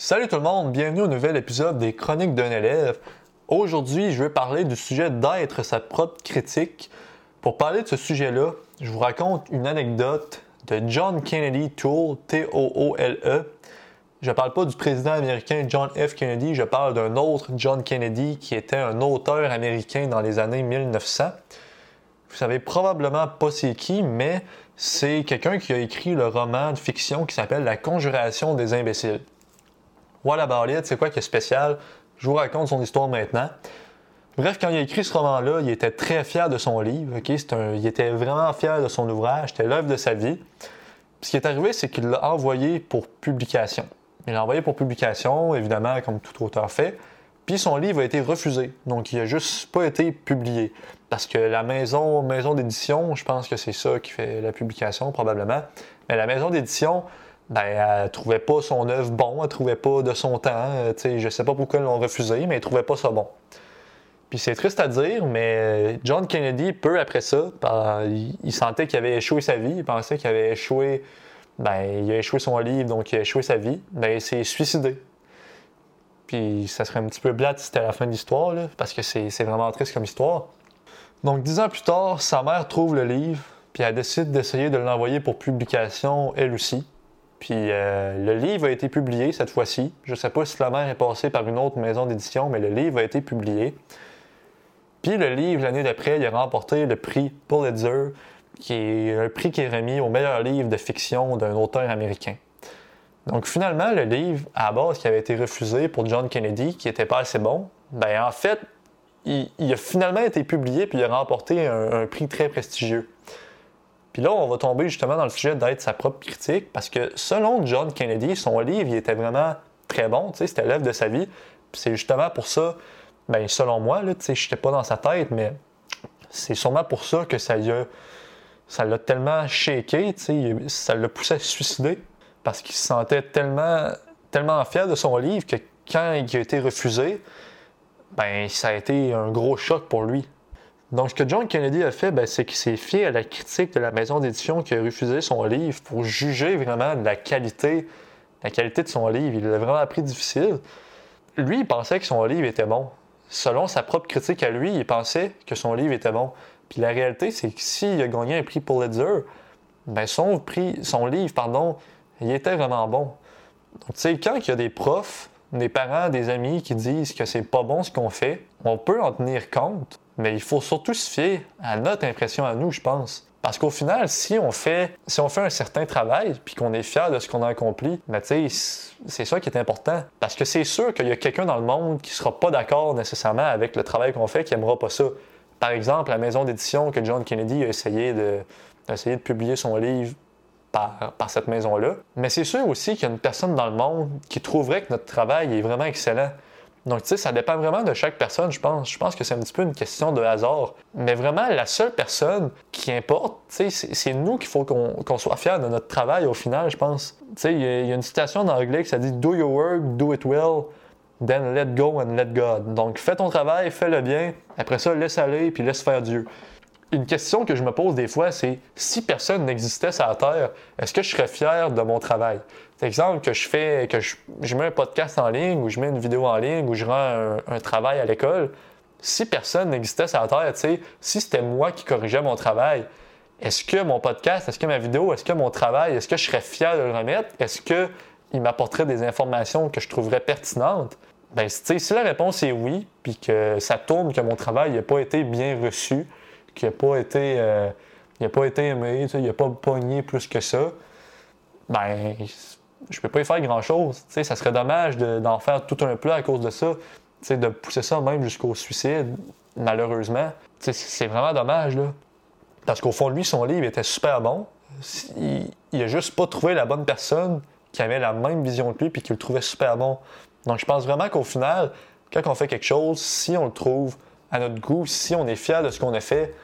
Salut tout le monde, bienvenue au nouvel épisode des Chroniques d'un élève. Aujourd'hui, je vais parler du sujet d'être sa propre critique. Pour parler de ce sujet-là, je vous raconte une anecdote de John Kennedy Toole, T-O-O-L-E. Je ne parle pas du président américain John F. Kennedy, je parle d'un autre John Kennedy qui était un auteur américain dans les années 1900. Vous savez probablement pas c'est qui, mais c'est quelqu'un qui a écrit le roman de fiction qui s'appelle La Conjuration des imbéciles. About it? C'est quoi qui est spécial? Je vous raconte son histoire maintenant. Bref, quand il a écrit ce roman-là, il était très fier de son livre. il était vraiment fier de son ouvrage. C'était l'œuvre de sa vie. ce qui est arrivé, c'est qu'il l'a envoyé pour publication. Il l'a envoyé pour publication, évidemment, comme tout auteur fait. Puis son livre a été refusé. Donc, il n'a juste pas été publié. Parce que la maison, maison d'édition, je pense que c'est ça qui fait la publication, probablement. Mais la maison d'édition, ben, elle trouvait pas son œuvre bon, elle trouvait pas de son temps. Euh, sais, je sais pas pourquoi ils l'ont refusé, mais elle trouvait pas ça bon. Puis c'est triste à dire, mais John Kennedy, peu après ça, il, sentait qu'il avait échoué sa vie, il pensait qu'il avait échoué, ben, il a échoué son livre, donc il a échoué sa vie, ben, il s'est suicidé. Puis ça serait un petit peu blade si c'était la fin de l'histoire, parce que c'est vraiment triste comme histoire. Donc dix ans plus tard, sa mère trouve le livre, puis elle décide d'essayer de l'envoyer pour publication elle aussi. Puis euh, le livre a été publié cette fois-ci. Je ne sais pas si la mère est passée par une autre maison d'édition, mais le livre a été publié. Puis le livre, l'année d'après, il a remporté le prix Pulitzer, qui est un prix qui est remis au meilleur livre de fiction d'un auteur américain. Donc finalement, le livre, à base, qui avait été refusé pour John Kennedy, qui n'était pas assez bon, ben en fait, il, a finalement été publié puis il a remporté un prix très prestigieux. Puis là, on va tomber justement dans le sujet d'être sa propre critique, parce que selon John Kennedy, son livre, il était vraiment très bon, c'était l'œuvre de sa vie. C'est justement pour ça, ben selon moi, je n'étais pas dans sa tête, mais c'est sûrement pour ça que ça l'a, ça l'a tellement shaké, ça l'a poussé à se suicider, parce qu'il se sentait tellement, tellement fier de son livre que quand il a été refusé, ben ça a été un gros choc pour lui. Donc, ce que John Kennedy a fait, ben, c'est qu'il s'est fié à la critique de la maison d'édition qui a refusé son livre pour juger vraiment de la qualité, la qualité de son livre. Il l'a vraiment appris difficile. Lui, il pensait que son livre était bon. Selon sa propre critique à lui, il pensait que son livre était bon. Puis la réalité, c'est que s'il a gagné un prix Pulitzer, ben son, prix, son livre, pardon, il était vraiment bon. Donc, tu sais, quand il y a des profs, des parents, des amis qui disent que c'est pas bon ce qu'on fait, on peut en tenir compte, mais il faut surtout se fier à notre impression à nous, je pense. Parce qu'au final, si on fait, si on fait un certain travail puis qu'on est fier de ce qu'on a accompli, ben, c'est ça qui est important. Parce que c'est sûr qu'il y a quelqu'un dans le monde qui sera pas d'accord nécessairement avec le travail qu'on fait, qui aimera pas ça. Par exemple, la maison d'édition que John Kennedy a essayé de, de publier son livre par, par cette maison-là. Mais c'est sûr aussi qu'il y a une personne dans le monde qui trouverait que notre travail est vraiment excellent. Donc, tu sais, ça dépend vraiment de chaque personne, je pense. Je pense que c'est un petit peu une question de hasard. Mais vraiment, la seule personne qui importe, tu sais, c'est nous qu'il faut qu'on soit fiers de notre travail au final, je pense. Tu sais, il y, a une citation en anglais qui dit Do your work, do it well, then let go and let God. Donc, fais ton travail, fais-le bien. Après ça, laisse aller, puis laisse faire Dieu une question que je me pose des fois, c'est si personne n'existait sur la Terre, est-ce que je serais fier de mon travail? Par exemple, que je fais, que je, mets un podcast en ligne ou je mets une vidéo en ligne ou je rends un, travail à l'école. Si personne n'existait sur la Terre, si c'était moi qui corrigeais mon travail, est-ce que mon podcast, est-ce que ma vidéo, est-ce que mon travail, est-ce que je serais fier de le remettre? Est-ce qu'il m'apporterait des informations que je trouverais pertinentes? Ben, si la réponse est oui, puis que ça tourne, que mon travail n'a pas été bien reçu, qui n'a pas été euh, il pas été aimé, il n'a pas pogné plus que ça, ben je peux pas y faire grand chose. Ça serait dommage d'en faire tout un plat à cause de ça, de pousser ça même jusqu'au suicide, malheureusement. C'est vraiment dommage. Là. Parce qu'au fond, lui, son livre était super bon. Il, il a juste pas trouvé la bonne personne qui avait la même vision que lui et qui le trouvait super bon. Donc je pense vraiment qu'au final, quand on fait quelque chose, si on le trouve à notre goût, si on est fier de ce qu'on a fait,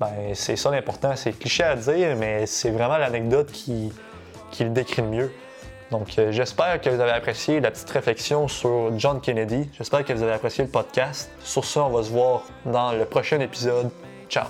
ben, c'est ça l'important. C'est cliché à dire, mais c'est vraiment l'anecdote qui, qui le décrit le mieux. Donc, euh, j'espère que vous avez apprécié la petite réflexion sur John Kennedy. J'espère que vous avez apprécié le podcast. Sur ça, on va se voir dans le prochain épisode. Ciao!